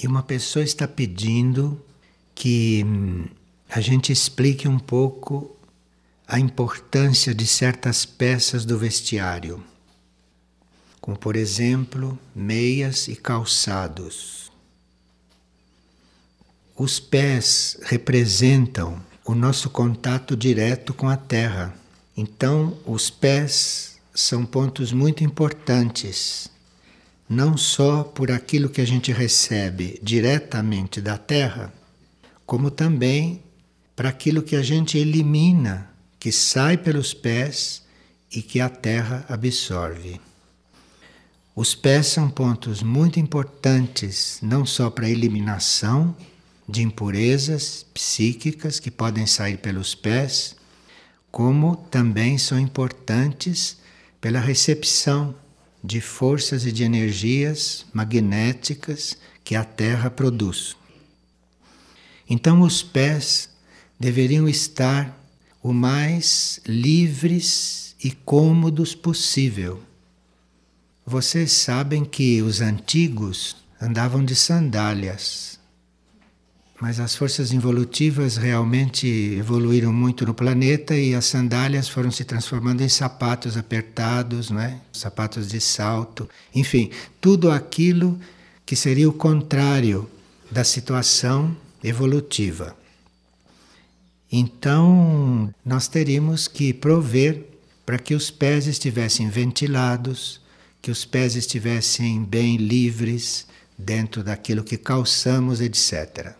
E uma pessoa está pedindo que hum, a gente explique um pouco a importância de certas peças do vestiário, como por exemplo, meias e calçados. Os pés representam o nosso contato direto com a terra. Então, os pés são pontos muito importantes não só por aquilo que a gente recebe diretamente da terra, como também para aquilo que a gente elimina, que sai pelos pés e que a terra absorve. Os pés são pontos muito importantes, não só para a eliminação de impurezas psíquicas que podem sair pelos pés, como também são importantes pela recepção de forças e de energias magnéticas que a Terra produz. Então, os pés deveriam estar o mais livres e cômodos possível. Vocês sabem que os antigos andavam de sandálias mas as forças involutivas realmente evoluíram muito no planeta e as sandálias foram se transformando em sapatos apertados, é? sapatos de salto, enfim, tudo aquilo que seria o contrário da situação evolutiva. Então, nós teríamos que prover para que os pés estivessem ventilados, que os pés estivessem bem livres dentro daquilo que calçamos, etc.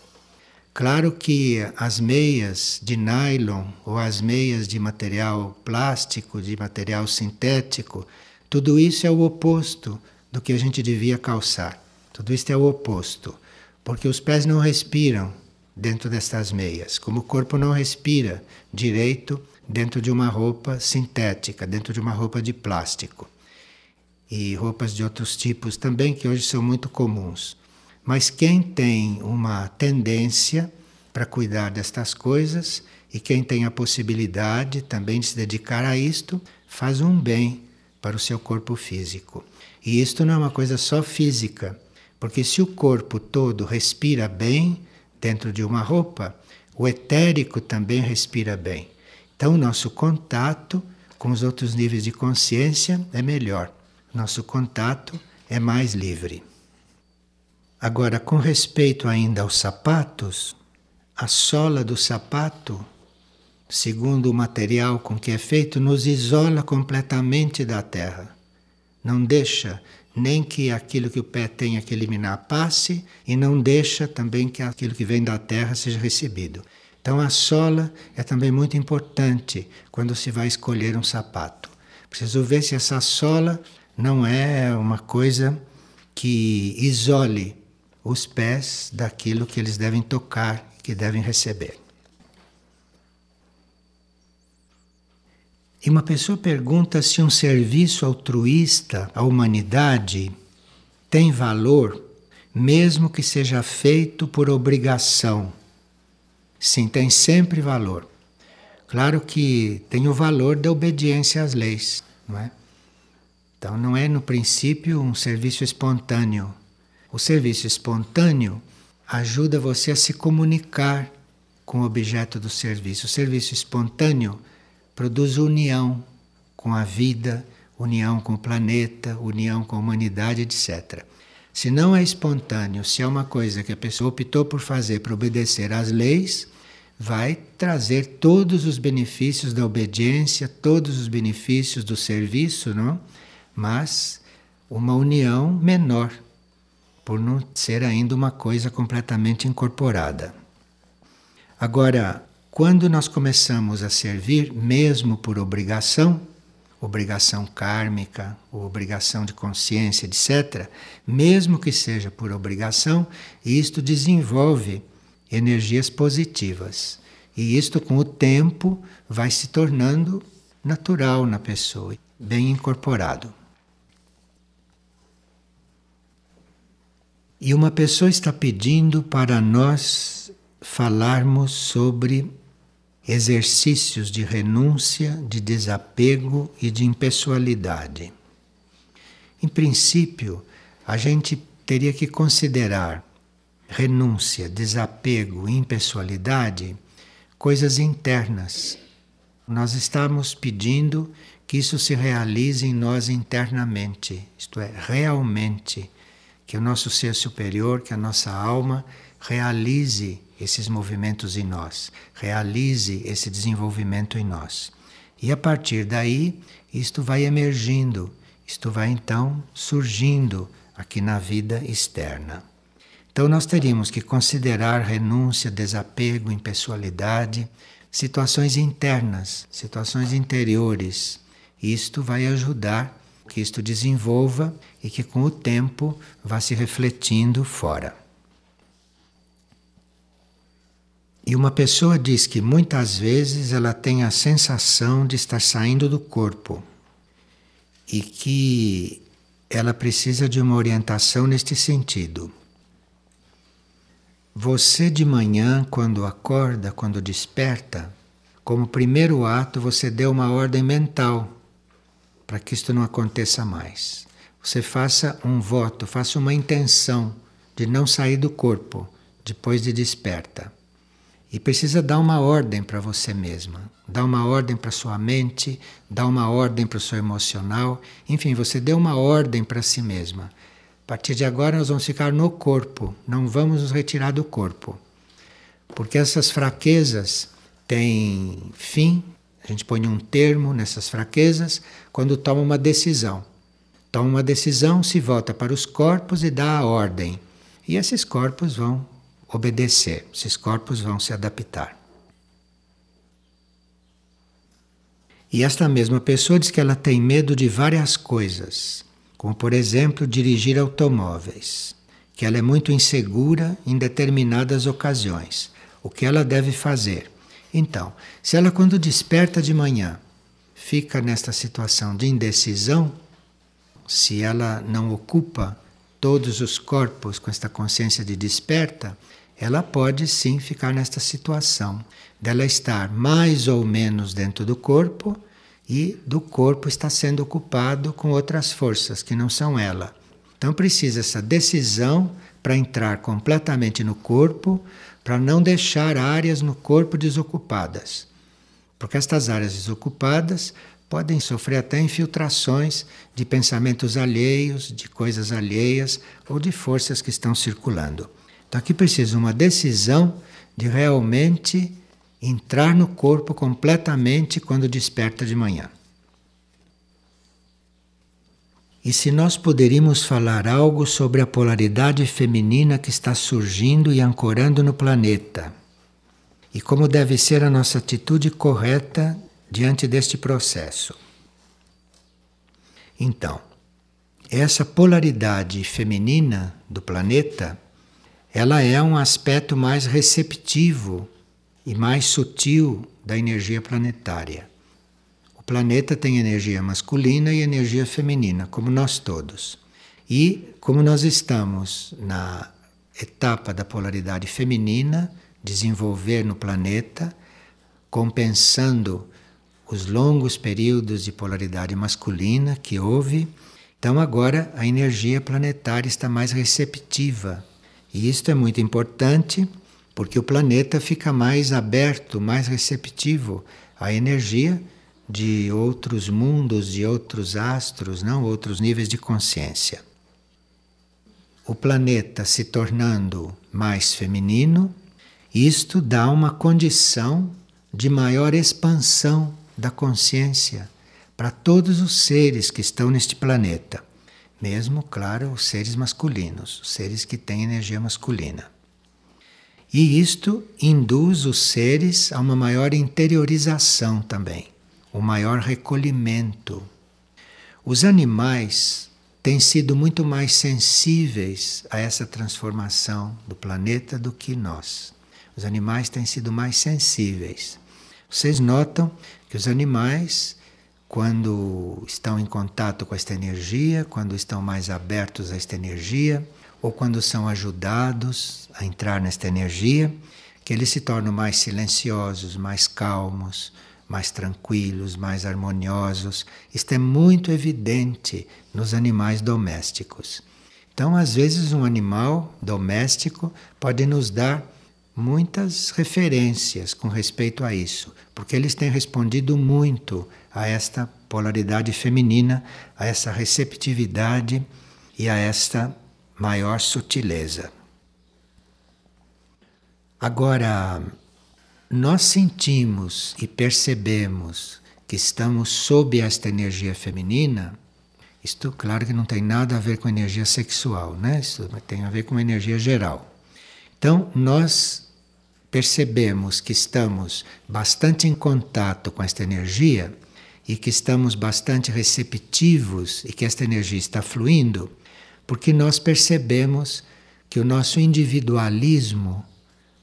Claro que as meias de nylon ou as meias de material plástico, de material sintético, tudo isso é o oposto do que a gente devia calçar. Tudo isso é o oposto, porque os pés não respiram dentro destas meias, como o corpo não respira direito dentro de uma roupa sintética, dentro de uma roupa de plástico. E roupas de outros tipos também que hoje são muito comuns. Mas quem tem uma tendência para cuidar destas coisas e quem tem a possibilidade também de se dedicar a isto, faz um bem para o seu corpo físico. E isto não é uma coisa só física, porque se o corpo todo respira bem dentro de uma roupa, o etérico também respira bem. Então, o nosso contato com os outros níveis de consciência é melhor. Nosso contato é mais livre. Agora, com respeito ainda aos sapatos, a sola do sapato, segundo o material com que é feito, nos isola completamente da terra. Não deixa nem que aquilo que o pé tenha que eliminar passe e não deixa também que aquilo que vem da terra seja recebido. Então a sola é também muito importante quando se vai escolher um sapato. Preciso ver se essa sola não é uma coisa que isole os pés daquilo que eles devem tocar, que devem receber. E uma pessoa pergunta se um serviço altruísta à humanidade tem valor, mesmo que seja feito por obrigação. Sim, tem sempre valor. Claro que tem o valor da obediência às leis, não é? Então não é no princípio um serviço espontâneo, o serviço espontâneo ajuda você a se comunicar com o objeto do serviço. O serviço espontâneo produz união com a vida, união com o planeta, união com a humanidade, etc. Se não é espontâneo, se é uma coisa que a pessoa optou por fazer para obedecer às leis, vai trazer todos os benefícios da obediência, todos os benefícios do serviço, não? Mas uma união menor por não ser ainda uma coisa completamente incorporada. Agora, quando nós começamos a servir, mesmo por obrigação, obrigação kármica, obrigação de consciência, etc., mesmo que seja por obrigação, isto desenvolve energias positivas. E isto, com o tempo, vai se tornando natural na pessoa, bem incorporado. E uma pessoa está pedindo para nós falarmos sobre exercícios de renúncia, de desapego e de impessoalidade. Em princípio, a gente teria que considerar renúncia, desapego, impessoalidade, coisas internas. Nós estamos pedindo que isso se realize em nós internamente, isto é, realmente, que o nosso ser superior, que a nossa alma realize esses movimentos em nós, realize esse desenvolvimento em nós. E a partir daí, isto vai emergindo, isto vai então surgindo aqui na vida externa. Então, nós teríamos que considerar renúncia, desapego, impessoalidade, situações internas, situações interiores. Isto vai ajudar que isto desenvolva e que com o tempo vá se refletindo fora. E uma pessoa diz que muitas vezes ela tem a sensação de estar saindo do corpo e que ela precisa de uma orientação neste sentido. Você de manhã, quando acorda, quando desperta, como primeiro ato você deu uma ordem mental para que isto não aconteça mais. Você faça um voto, faça uma intenção de não sair do corpo depois de desperta. E precisa dar uma ordem para você mesma, dar uma ordem para sua mente, dar uma ordem para o seu emocional, enfim, você deu uma ordem para si mesma. A partir de agora nós vamos ficar no corpo, não vamos nos retirar do corpo. Porque essas fraquezas têm fim, a gente põe um termo nessas fraquezas quando toma uma decisão. Toma uma decisão, se volta para os corpos e dá a ordem. E esses corpos vão obedecer, esses corpos vão se adaptar. E esta mesma pessoa diz que ela tem medo de várias coisas, como por exemplo dirigir automóveis, que ela é muito insegura em determinadas ocasiões. O que ela deve fazer? Então, se ela quando desperta de manhã fica nesta situação de indecisão, se ela não ocupa todos os corpos com esta consciência de desperta, ela pode sim ficar nesta situação dela estar mais ou menos dentro do corpo e do corpo está sendo ocupado com outras forças que não são ela. Então precisa essa decisão para entrar completamente no corpo, para não deixar áreas no corpo desocupadas. Porque estas áreas desocupadas podem sofrer até infiltrações de pensamentos alheios, de coisas alheias ou de forças que estão circulando. Então aqui precisa uma decisão de realmente entrar no corpo completamente quando desperta de manhã. E se nós poderíamos falar algo sobre a polaridade feminina que está surgindo e ancorando no planeta, e como deve ser a nossa atitude correta diante deste processo. Então, essa polaridade feminina do planeta ela é um aspecto mais receptivo e mais sutil da energia planetária. Planeta tem energia masculina e energia feminina, como nós todos. E como nós estamos na etapa da polaridade feminina, desenvolver no planeta, compensando os longos períodos de polaridade masculina que houve, então agora a energia planetária está mais receptiva e isto é muito importante porque o planeta fica mais aberto, mais receptivo à energia de outros mundos, de outros astros, não outros níveis de consciência. O planeta se tornando mais feminino, isto dá uma condição de maior expansão da consciência para todos os seres que estão neste planeta. Mesmo, claro, os seres masculinos, os seres que têm energia masculina. E isto induz os seres a uma maior interiorização também, um maior recolhimento. Os animais têm sido muito mais sensíveis a essa transformação do planeta do que nós. Os animais têm sido mais sensíveis. Vocês notam que os animais quando estão em contato com esta energia, quando estão mais abertos a esta energia, ou quando são ajudados a entrar nesta energia, que eles se tornam mais silenciosos, mais calmos, mais tranquilos, mais harmoniosos. Isto é muito evidente nos animais domésticos. Então, às vezes, um animal doméstico pode nos dar muitas referências com respeito a isso, porque eles têm respondido muito a esta polaridade feminina, a essa receptividade e a esta maior sutileza. Agora, nós sentimos e percebemos que estamos sob esta energia feminina, isto, claro, que não tem nada a ver com energia sexual, né? Isso tem a ver com energia geral. Então, nós percebemos que estamos bastante em contato com esta energia e que estamos bastante receptivos e que esta energia está fluindo, porque nós percebemos que o nosso individualismo,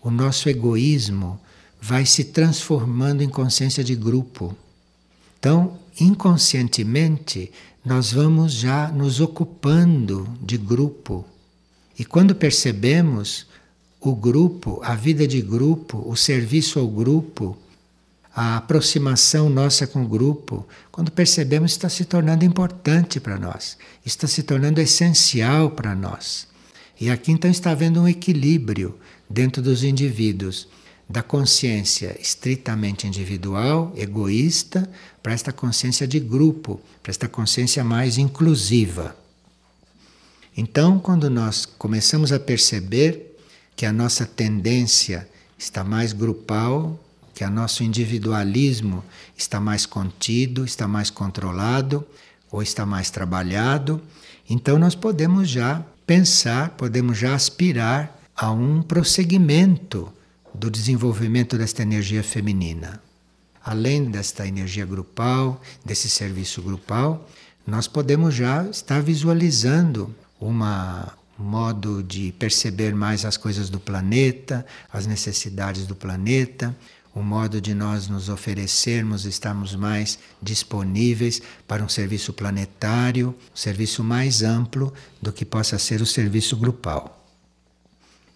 o nosso egoísmo, vai se transformando em consciência de grupo. Então, inconscientemente, nós vamos já nos ocupando de grupo. E quando percebemos o grupo, a vida de grupo, o serviço ao grupo, a aproximação nossa com o grupo, quando percebemos está se tornando importante para nós, está se tornando essencial para nós. E aqui então está havendo um equilíbrio dentro dos indivíduos da consciência estritamente individual, egoísta, para esta consciência de grupo, para esta consciência mais inclusiva. Então, quando nós começamos a perceber que a nossa tendência está mais grupal, que o nosso individualismo está mais contido, está mais controlado ou está mais trabalhado, então nós podemos já pensar, podemos já aspirar a um prosseguimento do desenvolvimento desta energia feminina. Além desta energia grupal, desse serviço grupal, nós podemos já estar visualizando uma um modo de perceber mais as coisas do planeta, as necessidades do planeta, um modo de nós nos oferecermos, estarmos mais disponíveis para um serviço planetário, um serviço mais amplo do que possa ser o serviço grupal.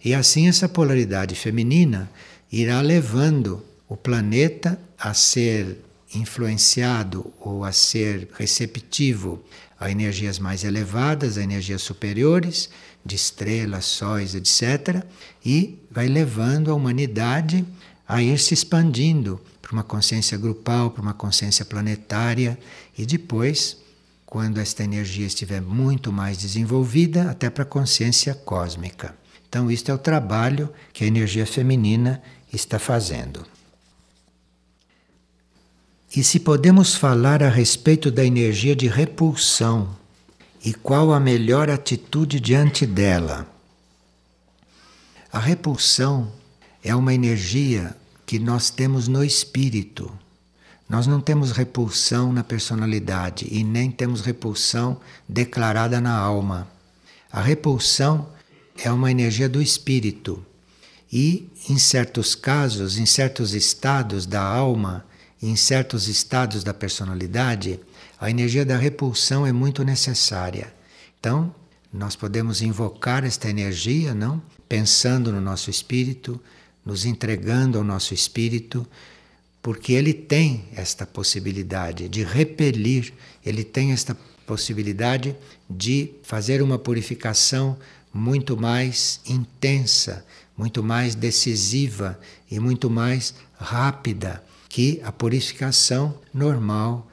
E assim essa polaridade feminina irá levando o planeta a ser influenciado ou a ser receptivo a energias mais elevadas, a energias superiores, de estrelas, sóis, etc., e vai levando a humanidade a ir se expandindo para uma consciência grupal, para uma consciência planetária, e depois, quando esta energia estiver muito mais desenvolvida, até para a consciência cósmica. Então, isto é o trabalho que a energia feminina está fazendo. E se podemos falar a respeito da energia de repulsão e qual a melhor atitude diante dela? A repulsão é uma energia que nós temos no espírito. Nós não temos repulsão na personalidade e nem temos repulsão declarada na alma. A repulsão é uma energia do espírito. E, em certos casos, em certos estados da alma, em certos estados da personalidade, a energia da repulsão é muito necessária. Então, nós podemos invocar esta energia, não? Pensando no nosso espírito, nos entregando ao nosso espírito, porque ele tem esta possibilidade de repelir, ele tem esta possibilidade de fazer uma purificação muito mais intensa, muito mais decisiva e muito mais rápida que a purificação normal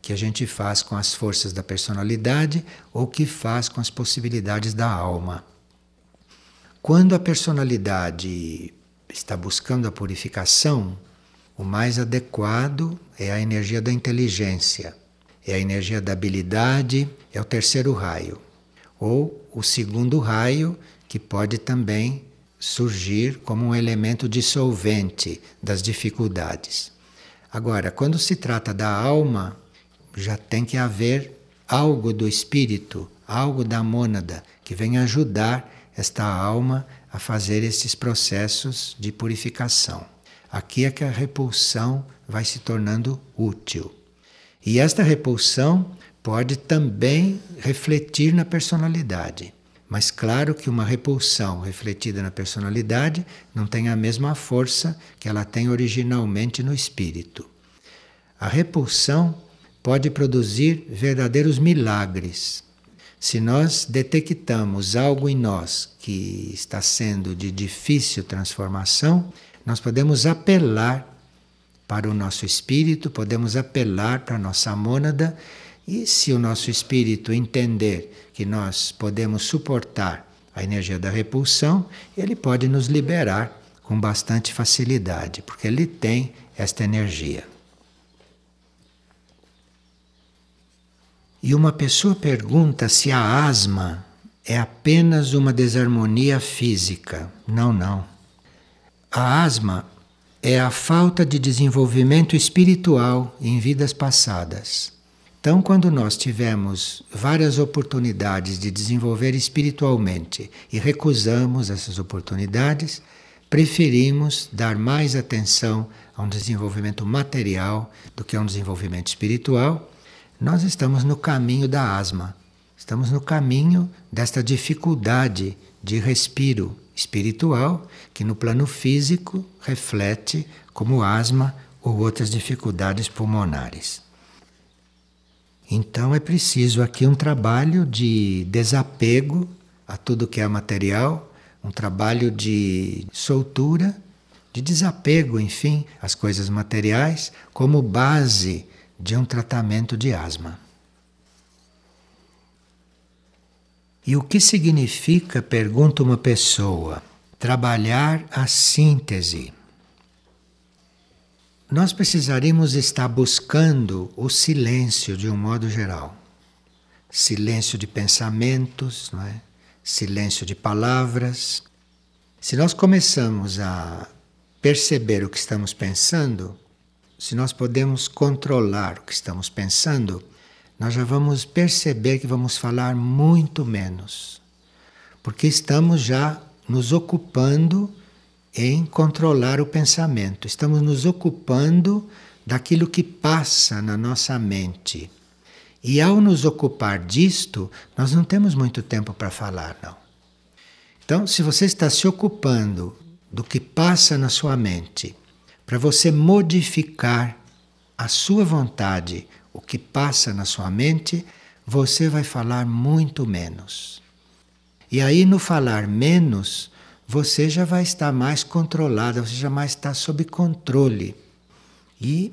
que a gente faz com as forças da personalidade ou que faz com as possibilidades da alma. Quando a personalidade está buscando a purificação, o mais adequado é a energia da inteligência, é a energia da habilidade, é o terceiro raio ou o segundo raio, que pode também surgir como um elemento dissolvente das dificuldades. Agora, quando se trata da alma, já tem que haver algo do espírito, algo da mônada, que venha ajudar esta alma a fazer esses processos de purificação. Aqui é que a repulsão vai se tornando útil. E esta repulsão pode também refletir na personalidade. Mas claro que uma repulsão refletida na personalidade não tem a mesma força que ela tem originalmente no espírito. A repulsão pode produzir verdadeiros milagres. Se nós detectamos algo em nós que está sendo de difícil transformação, nós podemos apelar para o nosso espírito, podemos apelar para a nossa mônada, e se o nosso espírito entender que nós podemos suportar a energia da repulsão, ele pode nos liberar com bastante facilidade, porque ele tem esta energia. E uma pessoa pergunta se a asma é apenas uma desarmonia física. Não, não. A asma é a falta de desenvolvimento espiritual em vidas passadas. Então, quando nós tivemos várias oportunidades de desenvolver espiritualmente e recusamos essas oportunidades, preferimos dar mais atenção a um desenvolvimento material do que a um desenvolvimento espiritual, nós estamos no caminho da asma. Estamos no caminho desta dificuldade de respiro espiritual que no plano físico reflete como asma ou outras dificuldades pulmonares. Então é preciso aqui um trabalho de desapego a tudo que é material, um trabalho de soltura, de desapego, enfim, às coisas materiais, como base de um tratamento de asma. E o que significa, pergunta uma pessoa, trabalhar a síntese? Nós precisaríamos estar buscando o silêncio de um modo geral. Silêncio de pensamentos, não é? silêncio de palavras. Se nós começamos a perceber o que estamos pensando, se nós podemos controlar o que estamos pensando, nós já vamos perceber que vamos falar muito menos. Porque estamos já nos ocupando em controlar o pensamento, estamos nos ocupando daquilo que passa na nossa mente. E ao nos ocupar disto, nós não temos muito tempo para falar, não. Então, se você está se ocupando do que passa na sua mente, para você modificar a sua vontade, o que passa na sua mente, você vai falar muito menos. E aí, no falar menos, você já vai estar mais controlada, você já vai estar sob controle. E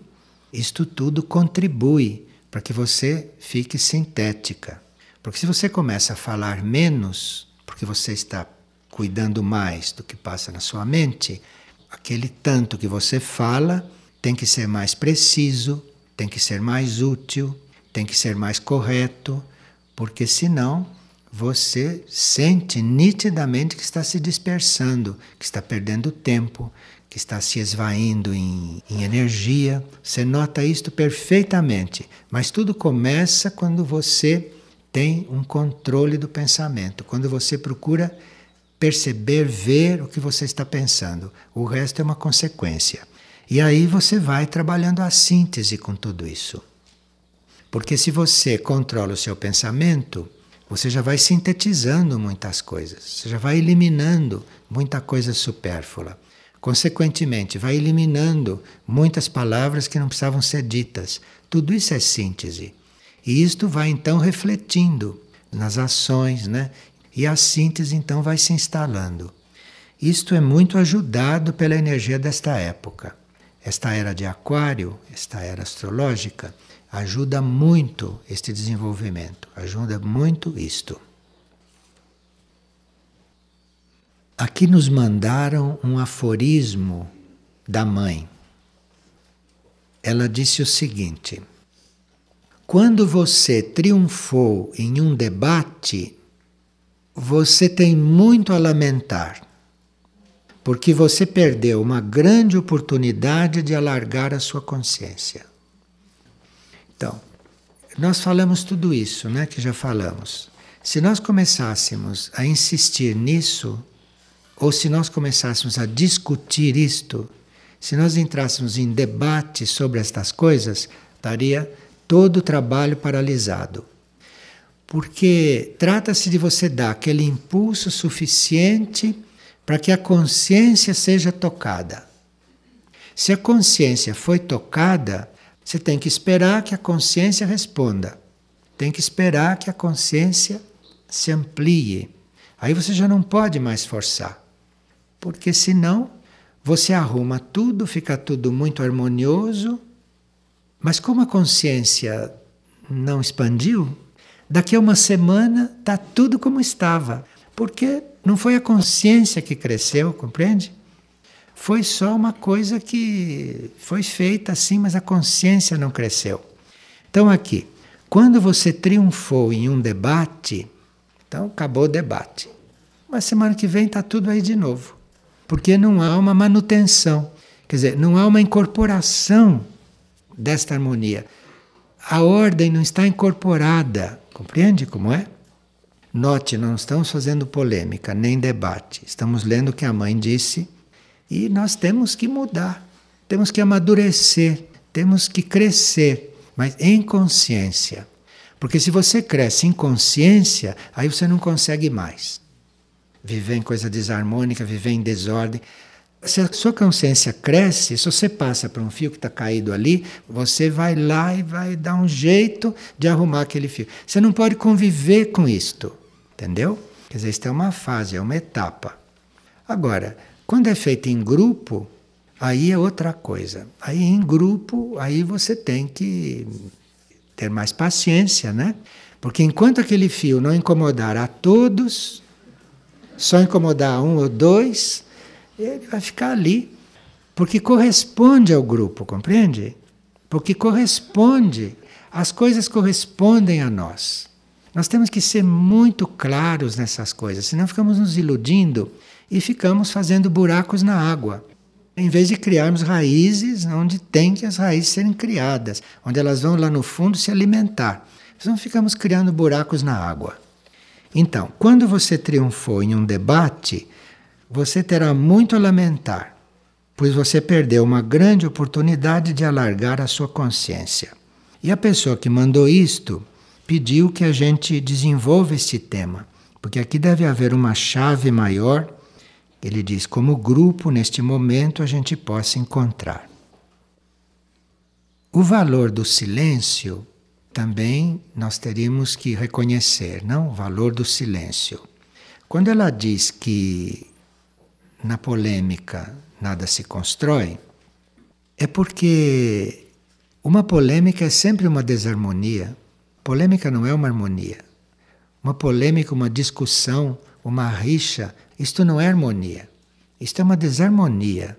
isto tudo contribui para que você fique sintética. Porque se você começa a falar menos, porque você está cuidando mais do que passa na sua mente, aquele tanto que você fala tem que ser mais preciso, tem que ser mais útil, tem que ser mais correto, porque senão você sente nitidamente que está se dispersando, que está perdendo tempo, que está se esvaindo em, em, energia. Você nota isto perfeitamente, mas tudo começa quando você tem um controle do pensamento, quando você procura perceber, ver o que você está pensando. O resto é uma consequência. E aí você vai trabalhando a síntese com tudo isso. Porque se você controla o seu pensamento, você já vai sintetizando muitas coisas, você já vai eliminando muita coisa supérflua. Consequentemente, vai eliminando muitas palavras que não precisavam ser ditas. Tudo isso é síntese. E isto vai então refletindo nas ações, né? e a síntese então vai se instalando. Isto é muito ajudado pela energia desta época. Esta era de Aquário, esta era astrológica, ajuda muito este desenvolvimento, ajuda muito isto. Aqui nos mandaram um aforismo da mãe. Ela disse o seguinte: Quando você triunfou em um debate, você tem muito a lamentar, porque você perdeu uma grande oportunidade de alargar a sua consciência. Nós falamos tudo isso, né, que já falamos. Se nós começássemos a insistir nisso, ou se nós começássemos a discutir isto, se nós entrássemos em debate sobre estas coisas, estaria todo o trabalho paralisado porque trata-se de você dar aquele impulso suficiente para que a consciência seja tocada. Se a consciência foi tocada, você tem que esperar que a consciência responda. Tem que esperar que a consciência se amplie. Aí você já não pode mais forçar, porque senão você arruma tudo, fica tudo muito harmonioso, mas como a consciência não expandiu, daqui a uma semana está tudo como estava, porque não foi a consciência que cresceu, compreende? Foi só uma coisa que foi feita assim, mas a consciência não cresceu. Então, aqui, quando você triunfou em um debate, então acabou o debate. Mas semana que vem está tudo aí de novo. Porque não há uma manutenção, quer dizer, não há uma incorporação desta harmonia. A ordem não está incorporada, compreende como é? Note, não estamos fazendo polêmica nem debate, estamos lendo o que a mãe disse e nós temos que mudar, temos que amadurecer, temos que crescer mas em consciência. Porque se você cresce em consciência, aí você não consegue mais viver em coisa desarmônica, viver em desordem. Se a sua consciência cresce, se você passa por um fio que está caído ali, você vai lá e vai dar um jeito de arrumar aquele fio. Você não pode conviver com isto, entendeu? Quer dizer, isto é uma fase, é uma etapa. Agora, quando é feito em grupo, Aí é outra coisa. Aí em grupo, aí você tem que ter mais paciência, né? Porque enquanto aquele fio não incomodar a todos, só incomodar um ou dois, ele vai ficar ali. Porque corresponde ao grupo, compreende? Porque corresponde, as coisas correspondem a nós. Nós temos que ser muito claros nessas coisas, senão ficamos nos iludindo e ficamos fazendo buracos na água em vez de criarmos raízes onde tem que as raízes serem criadas, onde elas vão lá no fundo se alimentar. Não ficamos criando buracos na água. Então, quando você triunfou em um debate, você terá muito a lamentar, pois você perdeu uma grande oportunidade de alargar a sua consciência. E a pessoa que mandou isto pediu que a gente desenvolva este tema, porque aqui deve haver uma chave maior ele diz, como grupo, neste momento, a gente possa encontrar. O valor do silêncio também nós teríamos que reconhecer, não? O valor do silêncio. Quando ela diz que na polêmica nada se constrói, é porque uma polêmica é sempre uma desarmonia. Polêmica não é uma harmonia. Uma polêmica, uma discussão, uma rixa, isto não é harmonia. Isto é uma desarmonia.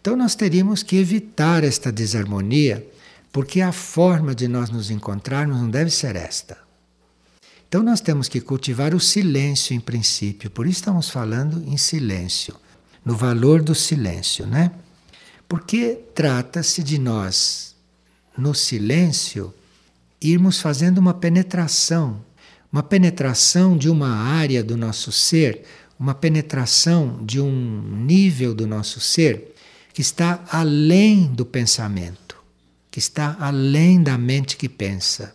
Então nós teríamos que evitar esta desarmonia, porque a forma de nós nos encontrarmos não deve ser esta. Então nós temos que cultivar o silêncio em princípio, por isso estamos falando em silêncio, no valor do silêncio, né? Porque trata-se de nós, no silêncio, irmos fazendo uma penetração, uma penetração de uma área do nosso ser, uma penetração de um nível do nosso ser que está além do pensamento, que está além da mente que pensa.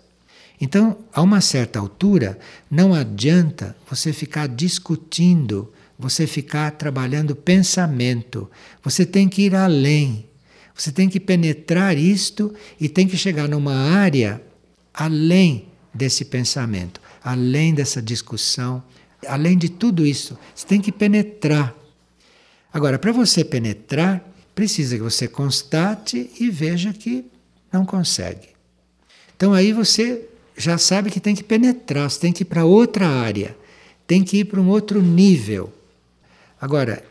Então, a uma certa altura, não adianta você ficar discutindo, você ficar trabalhando pensamento. Você tem que ir além. Você tem que penetrar isto e tem que chegar numa área além desse pensamento, além dessa discussão, Além de tudo isso, você tem que penetrar. Agora, para você penetrar, precisa que você constate e veja que não consegue. Então aí você já sabe que tem que penetrar, você tem que ir para outra área, tem que ir para um outro nível. Agora,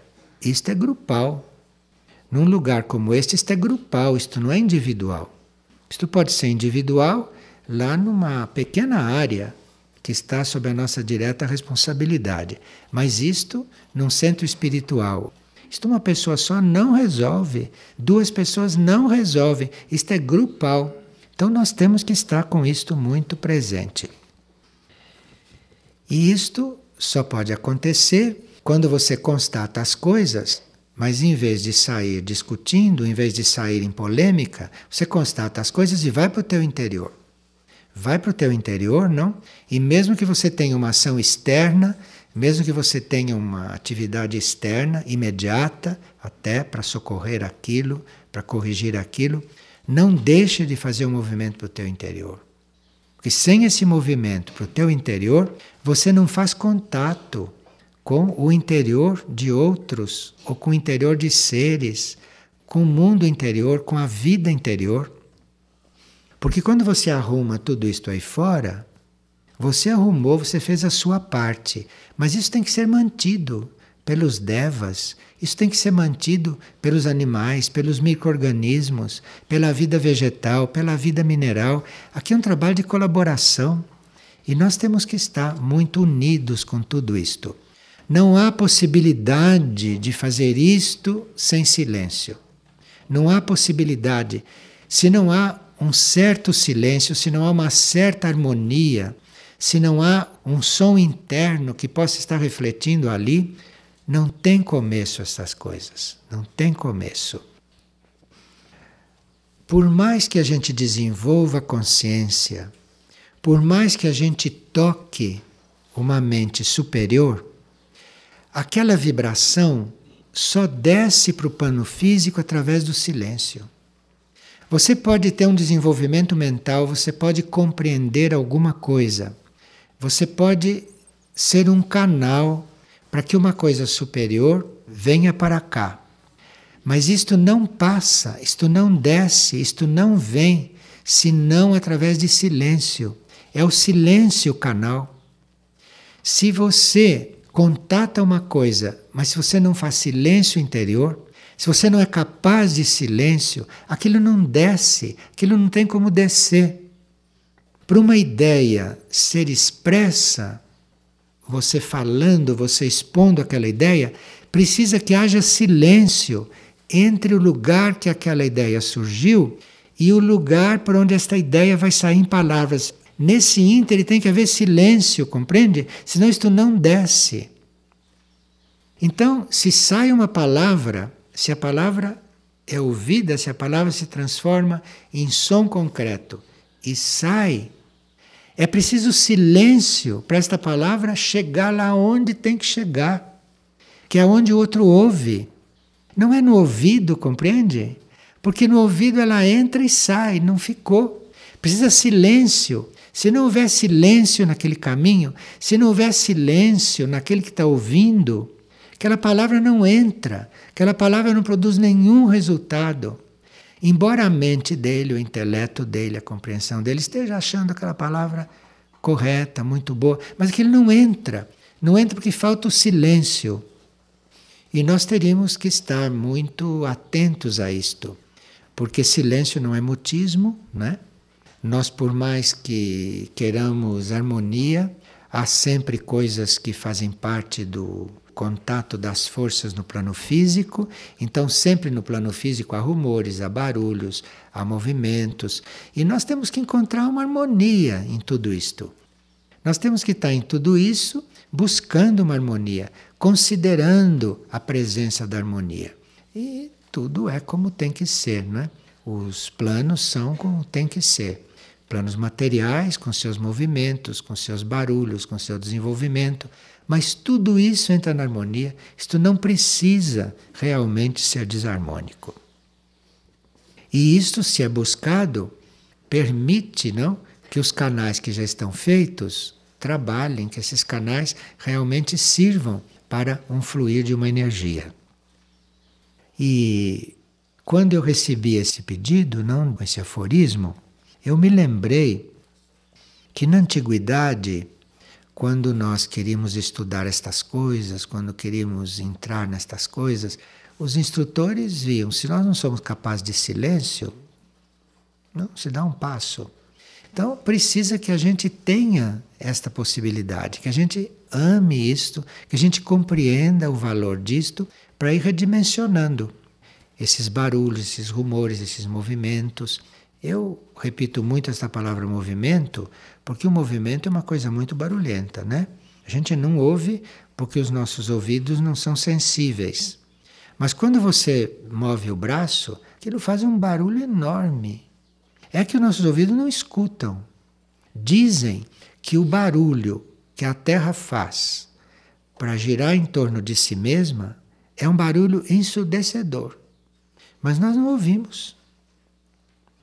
isto é grupal. Num lugar como este, isto é grupal, isto não é individual. Isto pode ser individual lá numa pequena área, que está sob a nossa direta responsabilidade. Mas isto num centro espiritual. Isto uma pessoa só não resolve, duas pessoas não resolvem. Isto é grupal. Então nós temos que estar com isto muito presente. E isto só pode acontecer quando você constata as coisas, mas em vez de sair discutindo, em vez de sair em polêmica, você constata as coisas e vai para o teu interior vai para o teu interior, não? E mesmo que você tenha uma ação externa, mesmo que você tenha uma atividade externa imediata, até para socorrer aquilo, para corrigir aquilo, não deixe de fazer um movimento para o teu interior. Porque sem esse movimento para o teu interior, você não faz contato com o interior de outros, ou com o interior de seres, com o mundo interior, com a vida interior. Porque quando você arruma tudo isto aí fora, você arrumou, você fez a sua parte, mas isso tem que ser mantido pelos devas, isso tem que ser mantido pelos animais, pelos micro-organismos, pela vida vegetal, pela vida mineral. Aqui é um trabalho de colaboração e nós temos que estar muito unidos com tudo isto. Não há possibilidade de fazer isto sem silêncio. Não há possibilidade. Se não há um certo silêncio, se não há uma certa harmonia, se não há um som interno que possa estar refletindo ali, não tem começo essas coisas. Não tem começo. Por mais que a gente desenvolva consciência, por mais que a gente toque uma mente superior, aquela vibração só desce para o plano físico através do silêncio. Você pode ter um desenvolvimento mental, você pode compreender alguma coisa, você pode ser um canal para que uma coisa superior venha para cá. Mas isto não passa, isto não desce, isto não vem, senão através de silêncio. É o silêncio o canal. Se você contata uma coisa, mas se você não faz silêncio interior, se você não é capaz de silêncio, aquilo não desce, aquilo não tem como descer. Para uma ideia ser expressa, você falando, você expondo aquela ideia, precisa que haja silêncio entre o lugar que aquela ideia surgiu e o lugar para onde esta ideia vai sair em palavras. Nesse ínter tem que haver silêncio, compreende? Senão isto não desce. Então, se sai uma palavra, se a palavra é ouvida, se a palavra se transforma em som concreto e sai é preciso silêncio para esta palavra chegar lá onde tem que chegar, que é onde o outro ouve. Não é no ouvido, compreende? Porque no ouvido ela entra e sai, não ficou. Precisa silêncio. Se não houver silêncio naquele caminho, se não houver silêncio naquele que está ouvindo, aquela palavra não entra, aquela palavra não produz nenhum resultado. Embora a mente dele, o intelecto dele, a compreensão dele esteja achando aquela palavra correta, muito boa, mas ele não entra. Não entra porque falta o silêncio. E nós teríamos que estar muito atentos a isto, porque silêncio não é mutismo, né? Nós, por mais que queiramos harmonia, há sempre coisas que fazem parte do contato das forças no plano físico, então sempre no plano físico há rumores, há barulhos, há movimentos, e nós temos que encontrar uma harmonia em tudo isto. Nós temos que estar em tudo isso buscando uma harmonia, considerando a presença da harmonia. E tudo é como tem que ser, não é? Os planos são como tem que ser. Planos materiais, com seus movimentos, com seus barulhos, com seu desenvolvimento, mas tudo isso entra na harmonia. Isto não precisa realmente ser desarmônico. E isto, se é buscado, permite não que os canais que já estão feitos trabalhem, que esses canais realmente sirvam para um fluir de uma energia. E quando eu recebi esse pedido, não esse aforismo, eu me lembrei que na antiguidade quando nós queríamos estudar estas coisas, quando queríamos entrar nestas coisas, os instrutores viam, se nós não somos capazes de silêncio, não se dá um passo. Então precisa que a gente tenha esta possibilidade, que a gente ame isto, que a gente compreenda o valor disto para ir redimensionando esses barulhos, esses rumores, esses movimentos. Eu repito muito essa palavra movimento, porque o movimento é uma coisa muito barulhenta, né? A gente não ouve porque os nossos ouvidos não são sensíveis. Mas quando você move o braço, aquilo faz um barulho enorme. É que os nossos ouvidos não escutam. Dizem que o barulho que a Terra faz para girar em torno de si mesma é um barulho ensurdecedor. Mas nós não ouvimos.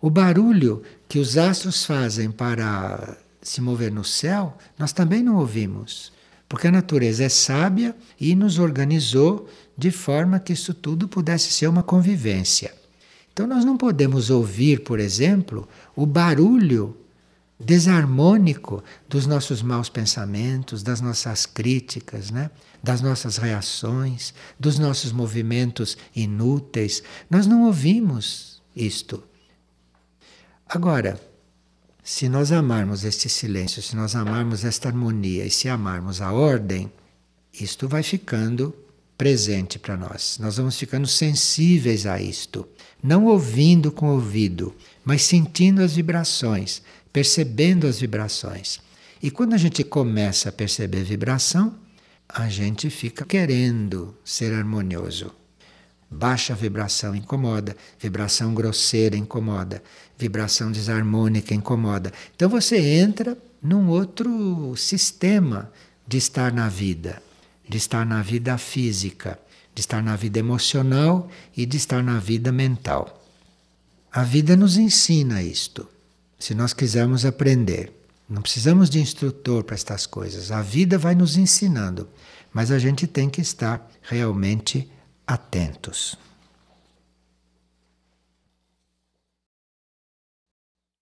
O barulho que os astros fazem para se mover no céu, nós também não ouvimos. Porque a natureza é sábia e nos organizou de forma que isso tudo pudesse ser uma convivência. Então nós não podemos ouvir, por exemplo, o barulho desarmônico dos nossos maus pensamentos, das nossas críticas, né? das nossas reações, dos nossos movimentos inúteis. Nós não ouvimos isto. Agora, se nós amarmos este silêncio, se nós amarmos esta harmonia e se amarmos a ordem, isto vai ficando presente para nós. Nós vamos ficando sensíveis a isto, não ouvindo com o ouvido, mas sentindo as vibrações, percebendo as vibrações. E quando a gente começa a perceber vibração, a gente fica querendo ser harmonioso. Baixa vibração incomoda, vibração grosseira incomoda, vibração desarmônica incomoda. Então você entra num outro sistema de estar na vida, de estar na vida física, de estar na vida emocional e de estar na vida mental. A vida nos ensina isto se nós quisermos aprender. Não precisamos de instrutor para estas coisas. A vida vai nos ensinando, mas a gente tem que estar realmente atentos.